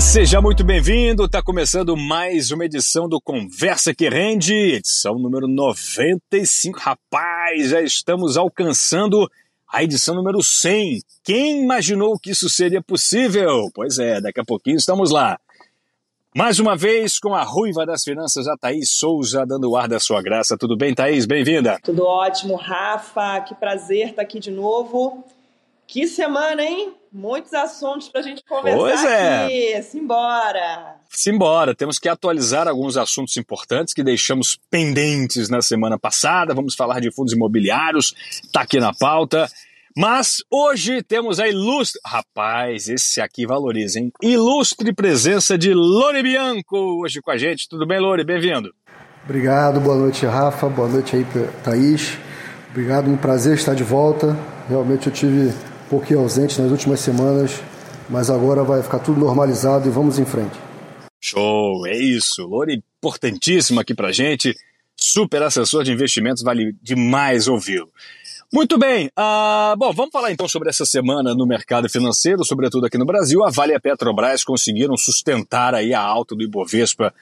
Seja muito bem-vindo. Está começando mais uma edição do Conversa que Rende, edição número 95. Rapaz, já estamos alcançando a edição número 100. Quem imaginou que isso seria possível? Pois é, daqui a pouquinho estamos lá. Mais uma vez com a ruiva das finanças, a Thaís Souza, dando o ar da sua graça. Tudo bem, Thaís? Bem-vinda. Tudo ótimo, Rafa. Que prazer estar aqui de novo. Que semana, hein? Muitos assuntos para a gente conversar pois é. aqui. Simbora! Simbora! Temos que atualizar alguns assuntos importantes que deixamos pendentes na semana passada. Vamos falar de fundos imobiliários, tá aqui na pauta. Mas hoje temos a ilustre. Rapaz, esse aqui valoriza, hein? Ilustre presença de Lore Bianco hoje com a gente. Tudo bem, Lore? Bem-vindo. Obrigado, boa noite, Rafa. Boa noite aí, Thaís. Obrigado, um prazer estar de volta. Realmente eu tive pouquinho ausente nas últimas semanas, mas agora vai ficar tudo normalizado e vamos em frente. Show, é isso. Lore importantíssimo aqui pra gente, super assessor de investimentos, vale demais ouvi-lo. Muito bem, uh, bom, vamos falar então sobre essa semana no mercado financeiro, sobretudo aqui no Brasil. A Vale e a Petrobras conseguiram sustentar aí a alta do Ibovespa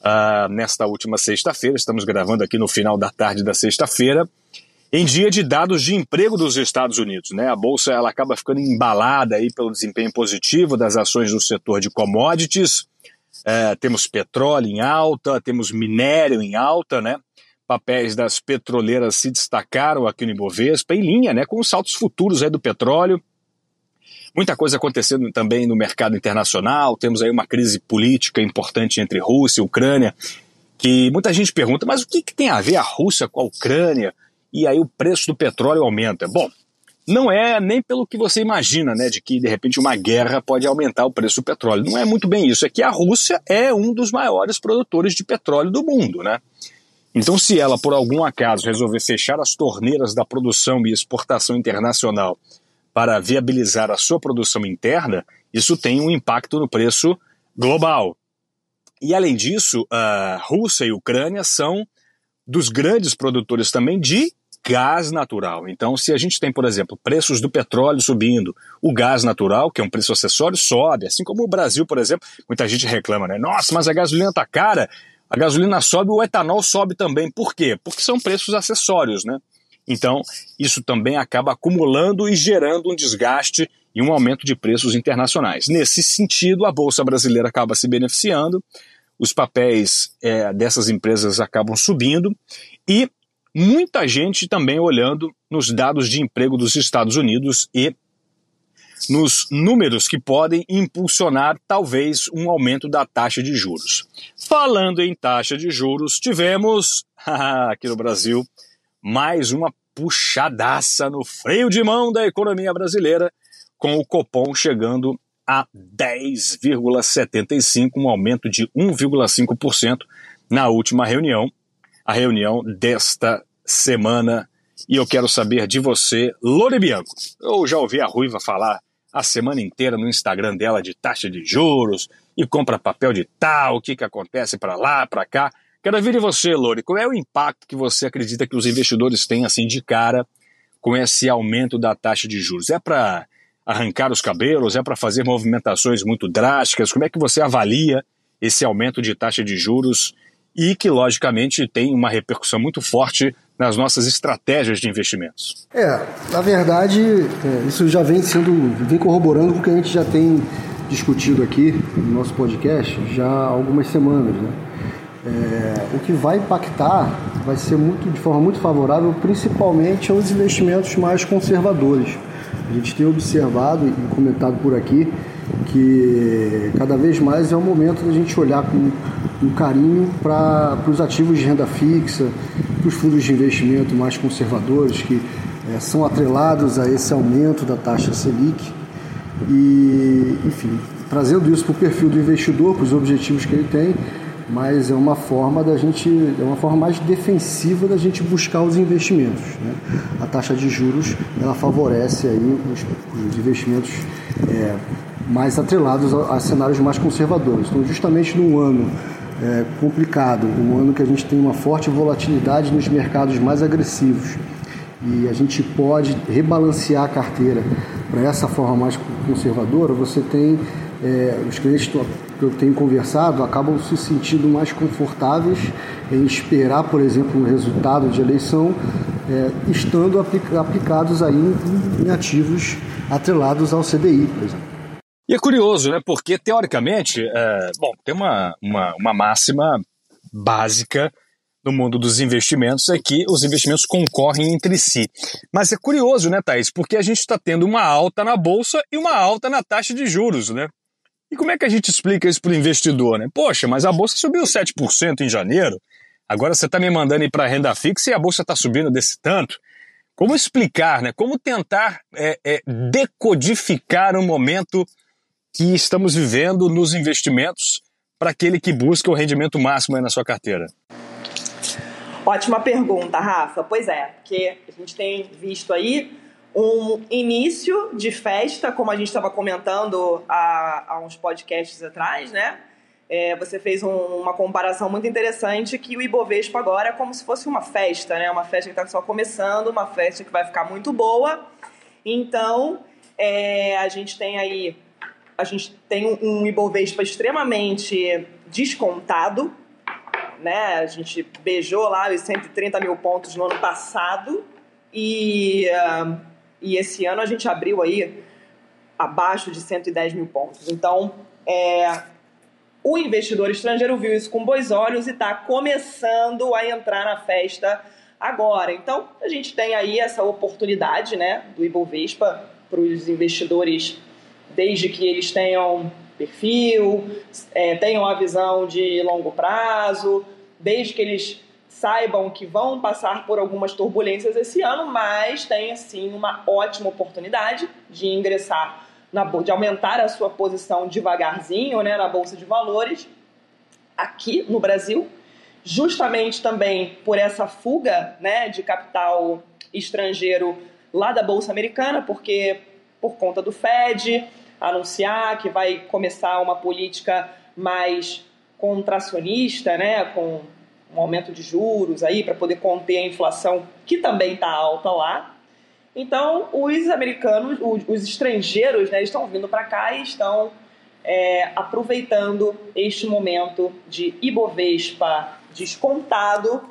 uh, nesta última sexta-feira. Estamos gravando aqui no final da tarde da sexta-feira em dia de dados de emprego dos Estados Unidos. Né? A bolsa ela acaba ficando embalada aí pelo desempenho positivo das ações do setor de commodities. É, temos petróleo em alta, temos minério em alta, né? Papéis das petroleiras se destacaram aqui no Ibovespa, em linha né, com os saltos futuros aí do petróleo. Muita coisa acontecendo também no mercado internacional. Temos aí uma crise política importante entre Rússia e Ucrânia, que muita gente pergunta, mas o que, que tem a ver a Rússia com a Ucrânia? E aí o preço do petróleo aumenta. Bom, não é nem pelo que você imagina, né, de que de repente uma guerra pode aumentar o preço do petróleo. Não é muito bem isso. É que a Rússia é um dos maiores produtores de petróleo do mundo, né? Então, se ela por algum acaso resolver fechar as torneiras da produção e exportação internacional para viabilizar a sua produção interna, isso tem um impacto no preço global. E além disso, a Rússia e a Ucrânia são dos grandes produtores também de gás natural. Então, se a gente tem, por exemplo, preços do petróleo subindo, o gás natural, que é um preço acessório, sobe. Assim como o Brasil, por exemplo, muita gente reclama, né? Nossa, mas a gasolina está cara. A gasolina sobe, o etanol sobe também. Por quê? Porque são preços acessórios, né? Então, isso também acaba acumulando e gerando um desgaste e um aumento de preços internacionais. Nesse sentido, a Bolsa Brasileira acaba se beneficiando, os papéis é, dessas empresas acabam subindo e muita gente também olhando nos dados de emprego dos Estados Unidos e nos números que podem impulsionar talvez um aumento da taxa de juros. Falando em taxa de juros, tivemos aqui no Brasil mais uma puxadaça no freio de mão da economia brasileira, com o Copom chegando a 10,75, um aumento de 1,5% na última reunião a reunião desta semana. E eu quero saber de você, Lore Bianco. Eu já ouvi a Ruiva falar a semana inteira no Instagram dela de taxa de juros e compra papel de tal, o que, que acontece para lá, para cá. Quero ouvir de você, Lore, qual é o impacto que você acredita que os investidores têm assim de cara com esse aumento da taxa de juros? É para arrancar os cabelos? É para fazer movimentações muito drásticas? Como é que você avalia esse aumento de taxa de juros e que, logicamente, tem uma repercussão muito forte nas nossas estratégias de investimentos. É, na verdade, é, isso já vem sendo, vem corroborando com o que a gente já tem discutido aqui no nosso podcast já há algumas semanas, né? É, o que vai impactar vai ser muito, de forma muito favorável, principalmente aos investimentos mais conservadores. A gente tem observado e comentado por aqui que cada vez mais é o momento da gente olhar com carinho para os ativos de renda fixa, para os fundos de investimento mais conservadores, que é, são atrelados a esse aumento da taxa Selic. E, enfim, trazendo isso para o perfil do investidor, para os objetivos que ele tem, mas é uma forma da gente, é uma forma mais defensiva da gente buscar os investimentos. Né? A taxa de juros ela favorece aí os, os investimentos é, mais atrelados a, a, cenários mais conservadores. Então, justamente num ano é, complicado, um ano que a gente tem uma forte volatilidade nos mercados mais agressivos e a gente pode rebalancear a carteira para essa forma mais conservadora, você tem é, os clientes que eu tenho conversado acabam se sentindo mais confortáveis em esperar, por exemplo, um resultado de eleição, é, estando aplicados aí em, em ativos atrelados ao CDI, por exemplo. E é curioso, né? Porque, teoricamente, é, bom, tem uma, uma, uma máxima básica no mundo dos investimentos é que os investimentos concorrem entre si. Mas é curioso, né, Thaís? Porque a gente está tendo uma alta na bolsa e uma alta na taxa de juros, né? E como é que a gente explica isso para o investidor, né? Poxa, mas a bolsa subiu 7% em janeiro, agora você está me mandando ir para renda fixa e a bolsa está subindo desse tanto. Como explicar, né? Como tentar é, é, decodificar o momento que estamos vivendo nos investimentos para aquele que busca o rendimento máximo na sua carteira? Ótima pergunta, Rafa. Pois é, porque a gente tem visto aí um início de festa, como a gente estava comentando há, há, uns podcasts atrás, né? É, você fez um, uma comparação muito interessante que o Ibovespa agora é como se fosse uma festa, né? Uma festa que está só começando, uma festa que vai ficar muito boa. Então, é, a gente tem aí a gente tem um, Ibovespa extremamente descontado, né? A gente beijou lá os 130 mil pontos no ano passado e, uh, e esse ano a gente abriu aí abaixo de 110 mil pontos. Então, é, o investidor estrangeiro viu isso com bons olhos e está começando a entrar na festa agora. Então, a gente tem aí essa oportunidade né, do Ibovespa para os investidores, desde que eles tenham perfil, é, tenham a visão de longo prazo, desde que eles saibam que vão passar por algumas turbulências esse ano, mas tem sim uma ótima oportunidade de ingressar na de aumentar a sua posição devagarzinho, né, na bolsa de valores aqui no Brasil, justamente também por essa fuga, né, de capital estrangeiro lá da bolsa americana, porque por conta do Fed, anunciar que vai começar uma política mais contracionista, né, com um aumento de juros aí para poder conter a inflação que também está alta lá. Então, os americanos, os, estrangeiros, né, estão vindo para cá e estão é, aproveitando este momento de Ibovespa descontado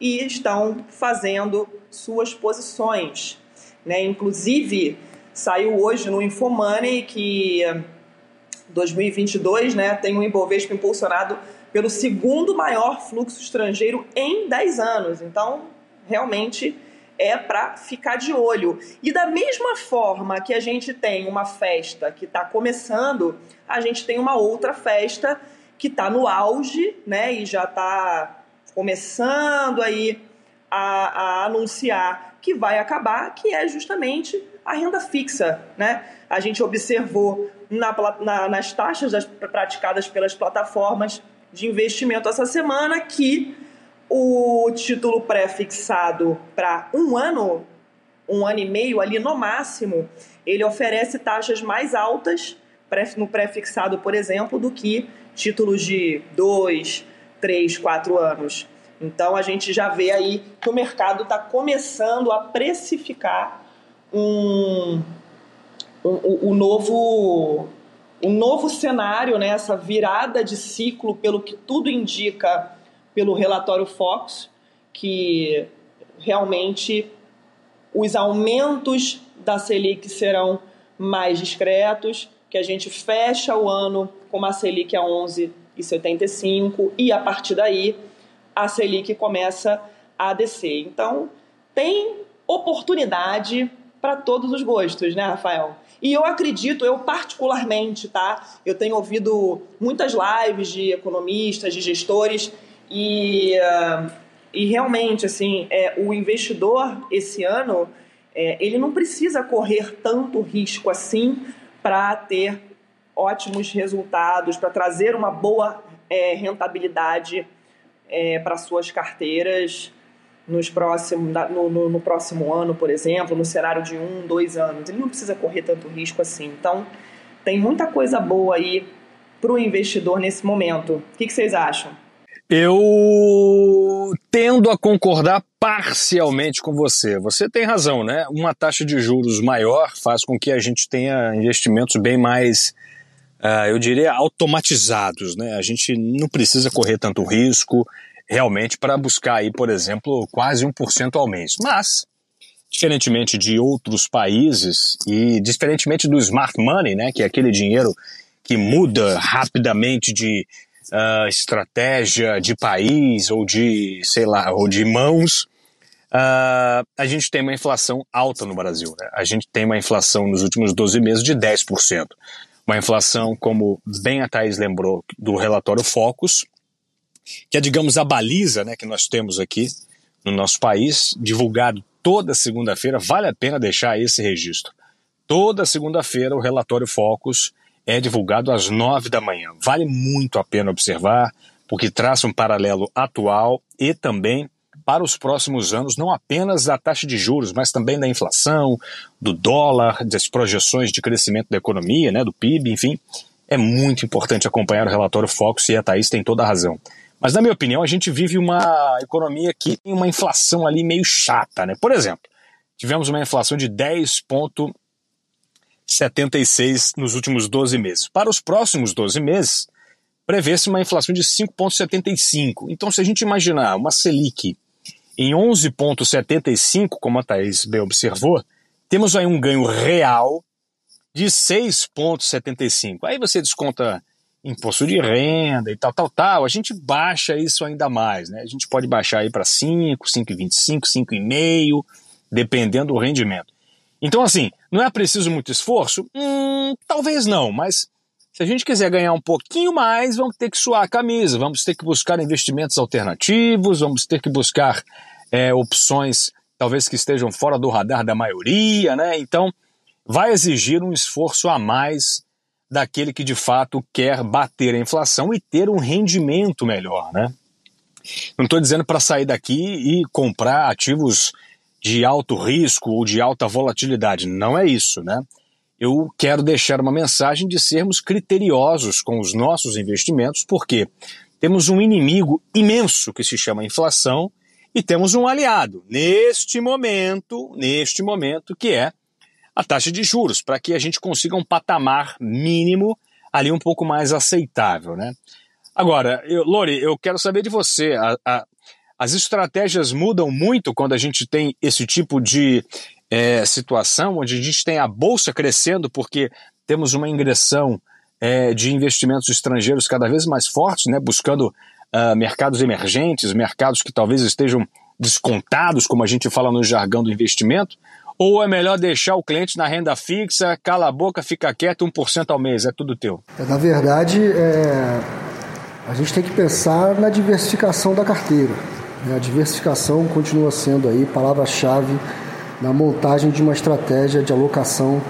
e estão fazendo suas posições. Né? Inclusive, Saiu hoje no Infomoney que 2022 né, tem um Ibovespa impulsionado pelo segundo maior fluxo estrangeiro em 10 anos. Então, realmente é para ficar de olho. E da mesma forma que a gente tem uma festa que está começando, a gente tem uma outra festa que está no auge, né? E já está começando aí a, a anunciar que vai acabar, que é justamente a renda fixa, né? A gente observou na, na, nas taxas das, praticadas pelas plataformas de investimento essa semana que o título pré-fixado para um ano, um ano e meio ali no máximo, ele oferece taxas mais altas no pré-fixado, por exemplo, do que títulos de dois, três, quatro anos. Então a gente já vê aí que o mercado está começando a precificar um, um, um, novo um novo cenário, né, essa virada de ciclo, pelo que tudo indica pelo relatório Fox, que realmente os aumentos da Selic serão mais discretos, que a gente fecha o ano com uma Selic a 11,75 e a partir daí a Selic começa a descer. Então, tem oportunidade para todos os gostos, né, Rafael? E eu acredito, eu particularmente, tá? Eu tenho ouvido muitas lives de economistas, de gestores e, uh, e realmente, assim, é, o investidor esse ano, é, ele não precisa correr tanto risco assim para ter ótimos resultados, para trazer uma boa é, rentabilidade é, para suas carteiras nos próximo, no, no, no, próximo ano, por exemplo, no cenário de um, dois anos. Ele não precisa correr tanto risco assim. Então, tem muita coisa boa aí para o investidor nesse momento. O que, que vocês acham? Eu tendo a concordar parcialmente com você. Você tem razão, né? Uma taxa de juros maior faz com que a gente tenha investimentos bem mais uh, eu diria, automatizados. Né? A gente não precisa correr tanto risco realmente para buscar aí, por exemplo, quase 1% ao mês. Mas, diferentemente de outros países e diferentemente do smart money, né, que é aquele dinheiro que muda rapidamente de uh, estratégia de país ou de, sei lá, ou de mãos, uh, a gente tem uma inflação alta no Brasil. Né? A gente tem uma inflação nos últimos 12 meses de 10%. Uma inflação, como bem a Thaís lembrou, do relatório Focus, que é, digamos, a baliza né, que nós temos aqui no nosso país, divulgado toda segunda-feira. Vale a pena deixar esse registro. Toda segunda-feira o relatório Focus é divulgado às nove da manhã. Vale muito a pena observar, porque traça um paralelo atual e também para os próximos anos, não apenas da taxa de juros, mas também da inflação, do dólar, das projeções de crescimento da economia, né, do PIB, enfim. É muito importante acompanhar o relatório Focus e a Thaís tem toda a razão. Mas, na minha opinião, a gente vive uma economia que tem uma inflação ali meio chata, né? Por exemplo, tivemos uma inflação de 10,76 nos últimos 12 meses. Para os próximos 12 meses, prevê-se uma inflação de 5,75. Então, se a gente imaginar uma Selic em 11,75, como a Thaís bem observou, temos aí um ganho real de 6,75. Aí você desconta imposto de renda e tal, tal, tal, a gente baixa isso ainda mais, né? A gente pode baixar aí para 5, 5,25, 5,5, dependendo do rendimento. Então, assim, não é preciso muito esforço? Hum, talvez não, mas se a gente quiser ganhar um pouquinho mais, vamos ter que suar a camisa, vamos ter que buscar investimentos alternativos, vamos ter que buscar é, opções talvez que estejam fora do radar da maioria, né? Então, vai exigir um esforço a mais daquele que de fato quer bater a inflação e ter um rendimento melhor, né? Não estou dizendo para sair daqui e comprar ativos de alto risco ou de alta volatilidade, não é isso, né? Eu quero deixar uma mensagem de sermos criteriosos com os nossos investimentos, porque temos um inimigo imenso que se chama inflação e temos um aliado neste momento, neste momento que é a taxa de juros, para que a gente consiga um patamar mínimo ali um pouco mais aceitável, né? Agora, eu, Lori, eu quero saber de você, a, a, as estratégias mudam muito quando a gente tem esse tipo de é, situação, onde a gente tem a bolsa crescendo porque temos uma ingressão é, de investimentos estrangeiros cada vez mais fortes, né, buscando uh, mercados emergentes, mercados que talvez estejam descontados, como a gente fala no jargão do investimento, ou é melhor deixar o cliente na renda fixa, cala a boca, fica quieto, 1% ao mês, é tudo teu? É, na verdade, é... a gente tem que pensar na diversificação da carteira. Né? A diversificação continua sendo aí palavra-chave na montagem de uma estratégia de alocação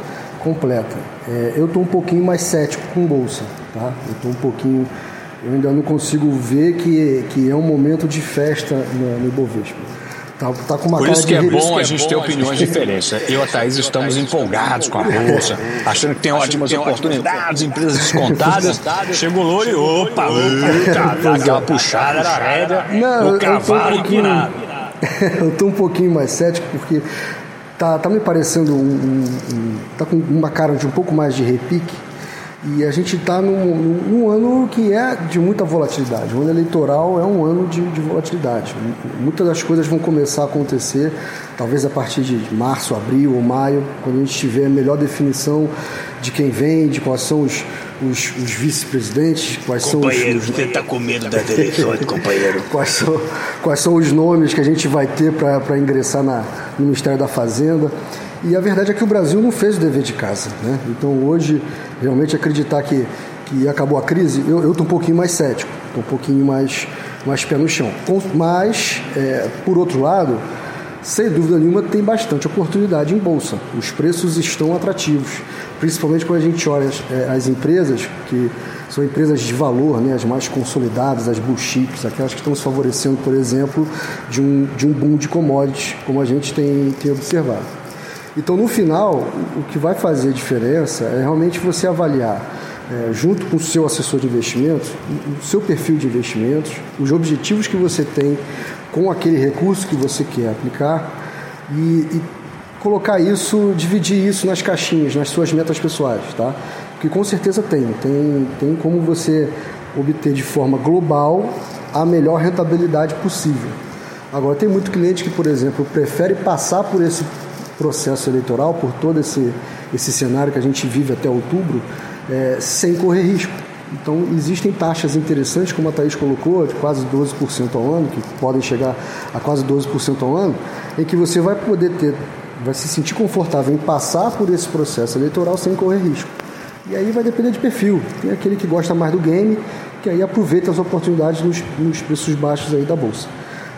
completa. É, eu estou um pouquinho mais cético com bolsa, tá? Eu estou um pouquinho, eu ainda não consigo ver que, que é um momento de festa no, no Ibovespa. Tá, tá com uma Por isso que é bom a gente é ter opiniões diferentes. Né? Eu e a Thaís estamos empolgados com a bolsa, achando que tem ótimas oportunidades, empresas descontadas. Chega o louro e opa, opa dá aquela puxada na rédea, Não, cavalo empinado. eu estou um pouquinho mais cético porque tá, tá me parecendo um, um, tá com uma cara de um pouco mais de repique e a gente está num, num, ano que é de muita volatilidade. O ano eleitoral é um ano de, de, volatilidade. Muitas das coisas vão começar a acontecer, talvez a partir de março, abril ou maio, quando a gente tiver a melhor definição de quem vem, de quais são os, os, os vice-presidentes, quais companheiro, são os. Você está com medo das eleições, companheiro. quais, são, quais são os nomes que a gente vai ter para ingressar na, no Ministério da Fazenda. E a verdade é que o Brasil não fez o dever de casa. Né? Então hoje, realmente acreditar que, que acabou a crise, eu estou um pouquinho mais cético, estou um pouquinho mais, mais pé no chão. Mas, é, por outro lado, sem dúvida nenhuma, tem bastante oportunidade em bolsa. Os preços estão atrativos, principalmente quando a gente olha as, é, as empresas que são empresas de valor, né, as mais consolidadas, as blue chips, aquelas que estão se favorecendo, por exemplo, de um, de um boom de commodities, como a gente tem, tem observado. Então, no final, o que vai fazer diferença é realmente você avaliar, é, junto com o seu assessor de investimentos, o seu perfil de investimentos, os objetivos que você tem com aquele recurso que você quer aplicar e, e colocar isso, dividir isso nas caixinhas, nas suas metas pessoais, tá? Porque com certeza tem, tem, tem como você obter de forma global a melhor rentabilidade possível. Agora, tem muito cliente que, por exemplo, prefere passar por esse processo eleitoral, por todo esse, esse cenário que a gente vive até outubro, é, sem correr risco. Então, existem taxas interessantes, como a Thaís colocou, de quase 12% ao ano, que podem chegar a quase 12% ao ano, em que você vai poder ter, vai se sentir confortável em passar por esse processo eleitoral sem correr risco. E aí vai depender de perfil. Tem aquele que gosta mais do game, que aí aproveita as oportunidades nos, nos preços baixos aí da bolsa.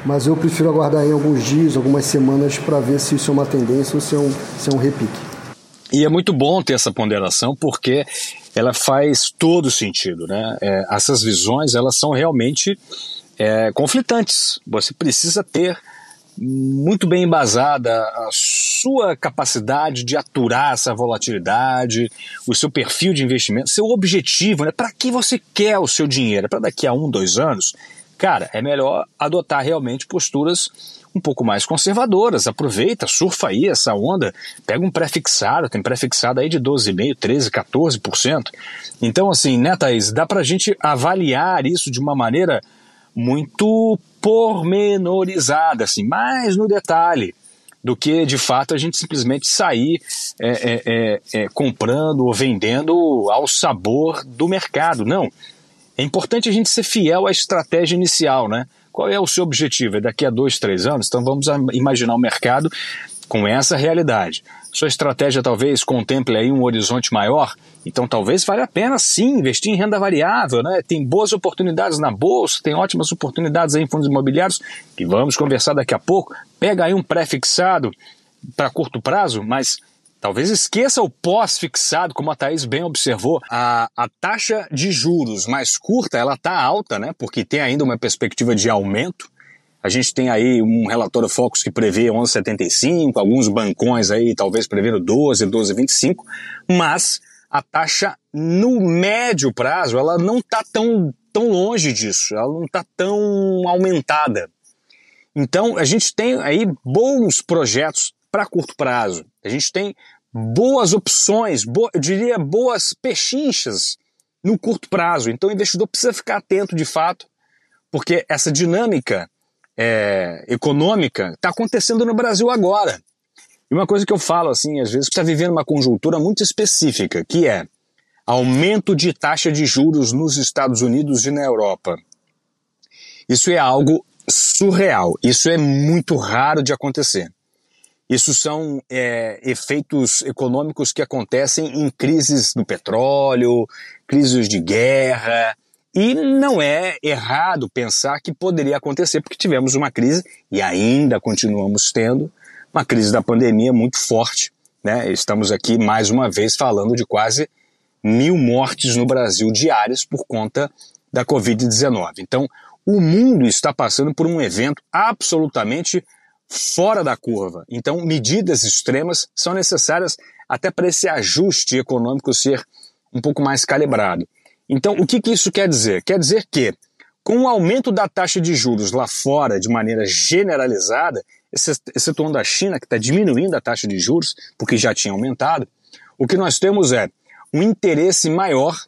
Mas eu prefiro aguardar aí alguns dias, algumas semanas, para ver se isso é uma tendência ou se é um, se é um repique. E é muito bom ter essa ponderação porque ela faz todo sentido, né? É, essas visões elas são realmente é, conflitantes. Você precisa ter muito bem embasada a sua capacidade de aturar essa volatilidade, o seu perfil de investimento, seu objetivo, né? Para que você quer o seu dinheiro? Para daqui a um, dois anos? Cara, é melhor adotar realmente posturas um pouco mais conservadoras. Aproveita, surfa aí essa onda, pega um pré-fixado, tem pré-fixado aí de 12,5%, 13%, 14%. Então, assim, né, Thaís, dá pra gente avaliar isso de uma maneira muito pormenorizada, assim, mais no detalhe do que de fato a gente simplesmente sair é, é, é, é comprando ou vendendo ao sabor do mercado. Não. É importante a gente ser fiel à estratégia inicial, né? Qual é o seu objetivo? É daqui a dois, três anos? Então vamos imaginar o mercado com essa realidade. Sua estratégia talvez contemple aí um horizonte maior, então talvez valha a pena sim investir em renda variável, né? Tem boas oportunidades na bolsa, tem ótimas oportunidades aí em fundos imobiliários, que vamos conversar daqui a pouco. Pega aí um pré-fixado para curto prazo, mas Talvez esqueça o pós-fixado, como a Thaís bem observou. A, a taxa de juros mais curta, ela está alta, né? Porque tem ainda uma perspectiva de aumento. A gente tem aí um relatório Focus que prevê 11,75, alguns bancões aí talvez prevendo 12, 12,25, mas a taxa no médio prazo, ela não está tão, tão longe disso, ela não está tão aumentada. Então, a gente tem aí bons projetos para curto prazo. A gente tem boas opções, bo eu diria boas pechinchas no curto prazo. Então o investidor precisa ficar atento de fato, porque essa dinâmica é, econômica está acontecendo no Brasil agora. E uma coisa que eu falo assim, às vezes, está vivendo uma conjuntura muito específica, que é aumento de taxa de juros nos Estados Unidos e na Europa. Isso é algo surreal, isso é muito raro de acontecer. Isso são é, efeitos econômicos que acontecem em crises do petróleo, crises de guerra. E não é errado pensar que poderia acontecer, porque tivemos uma crise, e ainda continuamos tendo, uma crise da pandemia muito forte. Né? Estamos aqui mais uma vez falando de quase mil mortes no Brasil diárias por conta da Covid-19. Então, o mundo está passando por um evento absolutamente fora da curva. Então, medidas extremas são necessárias até para esse ajuste econômico ser um pouco mais calibrado. Então, o que, que isso quer dizer? Quer dizer que, com o aumento da taxa de juros lá fora de maneira generalizada, excetuando a China, que está diminuindo a taxa de juros, porque já tinha aumentado, o que nós temos é um interesse maior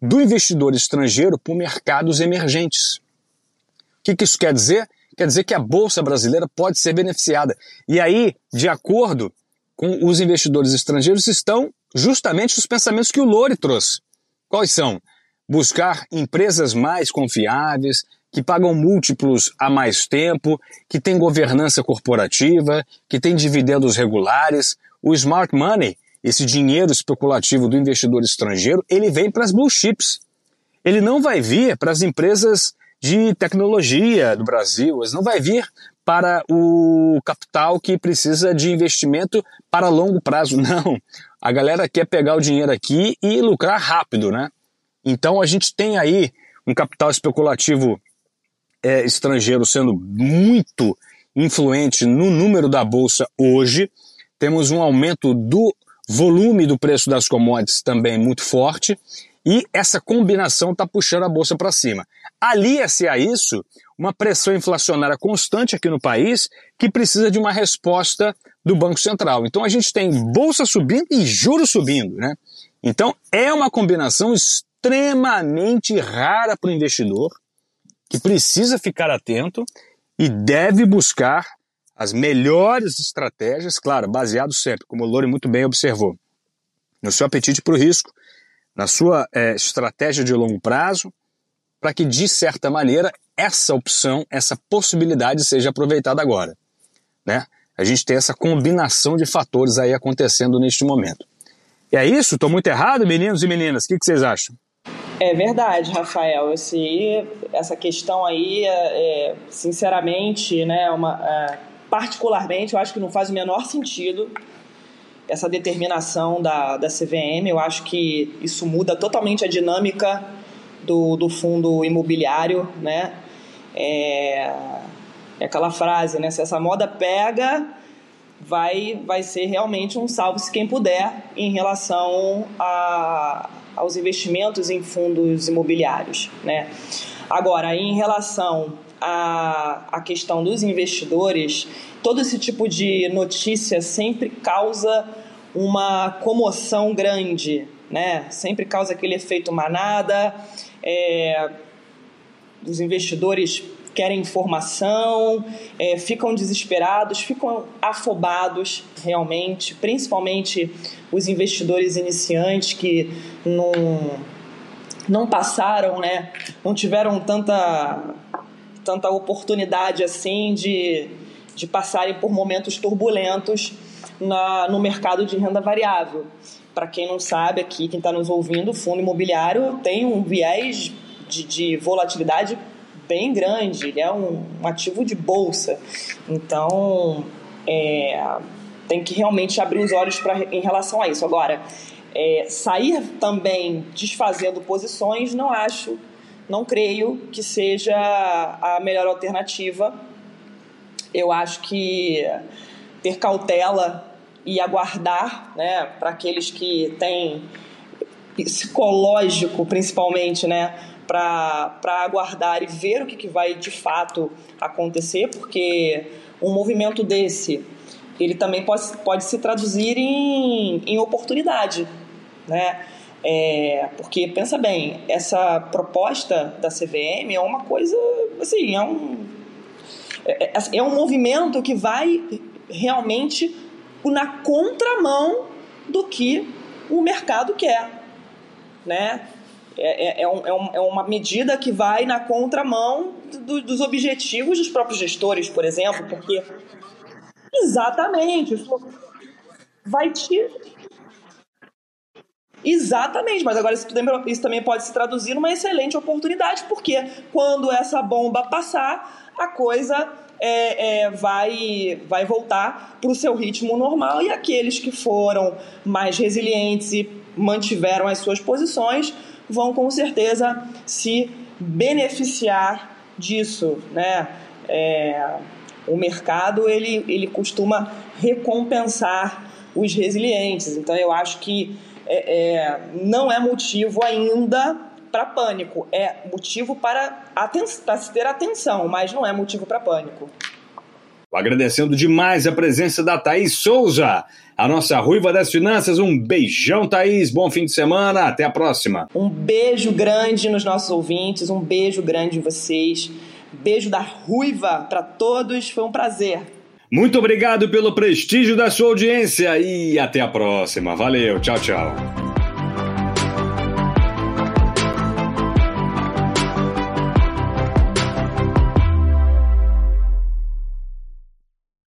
do investidor estrangeiro por mercados emergentes. O que, que isso quer dizer? Quer dizer que a Bolsa Brasileira pode ser beneficiada. E aí, de acordo com os investidores estrangeiros, estão justamente os pensamentos que o Lore trouxe. Quais são? Buscar empresas mais confiáveis, que pagam múltiplos há mais tempo, que têm governança corporativa, que têm dividendos regulares. O smart money, esse dinheiro especulativo do investidor estrangeiro, ele vem para as blue chips. Ele não vai vir para as empresas de tecnologia do Brasil, não vai vir para o capital que precisa de investimento para longo prazo, não. A galera quer pegar o dinheiro aqui e lucrar rápido, né? Então a gente tem aí um capital especulativo é, estrangeiro sendo muito influente no número da bolsa hoje. Temos um aumento do volume do preço das commodities também muito forte e essa combinação está puxando a bolsa para cima. Alia-se a isso uma pressão inflacionária constante aqui no país que precisa de uma resposta do Banco Central. Então a gente tem bolsa subindo e juros subindo, né? Então é uma combinação extremamente rara para o investidor que precisa ficar atento e deve buscar as melhores estratégias, claro, baseado sempre, como o Lore muito bem observou, no seu apetite para o risco, na sua é, estratégia de longo prazo, para que, de certa maneira, essa opção, essa possibilidade seja aproveitada agora. Né? A gente tem essa combinação de fatores aí acontecendo neste momento. E é isso? Estou muito errado, meninos e meninas? O que, que vocês acham? É verdade, Rafael. Esse, essa questão aí, é, é sinceramente, né, uma, é, particularmente, eu acho que não faz o menor sentido essa determinação da, da CVM. Eu acho que isso muda totalmente a dinâmica do, do fundo imobiliário, né? É, é aquela frase, né? Se essa moda pega, vai, vai ser realmente um salve-se quem puder em relação a, aos investimentos em fundos imobiliários, né? Agora, em relação à, à questão dos investidores, todo esse tipo de notícia sempre causa uma comoção grande, né? Sempre causa aquele efeito manada, é, os investidores querem informação, é, ficam desesperados, ficam afobados realmente, principalmente os investidores iniciantes que não, não passaram, né, não tiveram tanta, tanta oportunidade assim de, de passarem por momentos turbulentos na, no mercado de renda variável. Para quem não sabe aqui, quem está nos ouvindo, o fundo imobiliário tem um viés de, de volatilidade bem grande, ele é um, um ativo de bolsa. Então, é, tem que realmente abrir os olhos pra, em relação a isso. Agora, é, sair também desfazendo posições, não acho, não creio que seja a melhor alternativa. Eu acho que ter cautela e aguardar, né, para aqueles que têm psicológico, principalmente, né, para aguardar e ver o que, que vai de fato acontecer, porque um movimento desse ele também pode, pode se traduzir em, em oportunidade, né? É, porque pensa bem, essa proposta da CVM é uma coisa assim, é um é, é, é um movimento que vai realmente na contramão do que o mercado quer, né? É, é, é, é, um, é uma medida que vai na contramão do, dos objetivos dos próprios gestores, por exemplo, porque exatamente vai te Exatamente, mas agora isso também pode se traduzir numa excelente oportunidade, porque quando essa bomba passar, a coisa é, é, vai, vai voltar para o seu ritmo normal e aqueles que foram mais resilientes e mantiveram as suas posições vão com certeza se beneficiar disso, né? É, o mercado ele, ele costuma recompensar os resilientes, então eu acho que é, é, não é motivo ainda para pânico, é motivo para, para se ter atenção, mas não é motivo para pânico. Agradecendo demais a presença da Thaís Souza, a nossa ruiva das finanças. Um beijão, Thaís. Bom fim de semana. Até a próxima. Um beijo grande nos nossos ouvintes. Um beijo grande em vocês. Beijo da ruiva para todos. Foi um prazer. Muito obrigado pelo prestígio da sua audiência e até a próxima. Valeu. Tchau, tchau.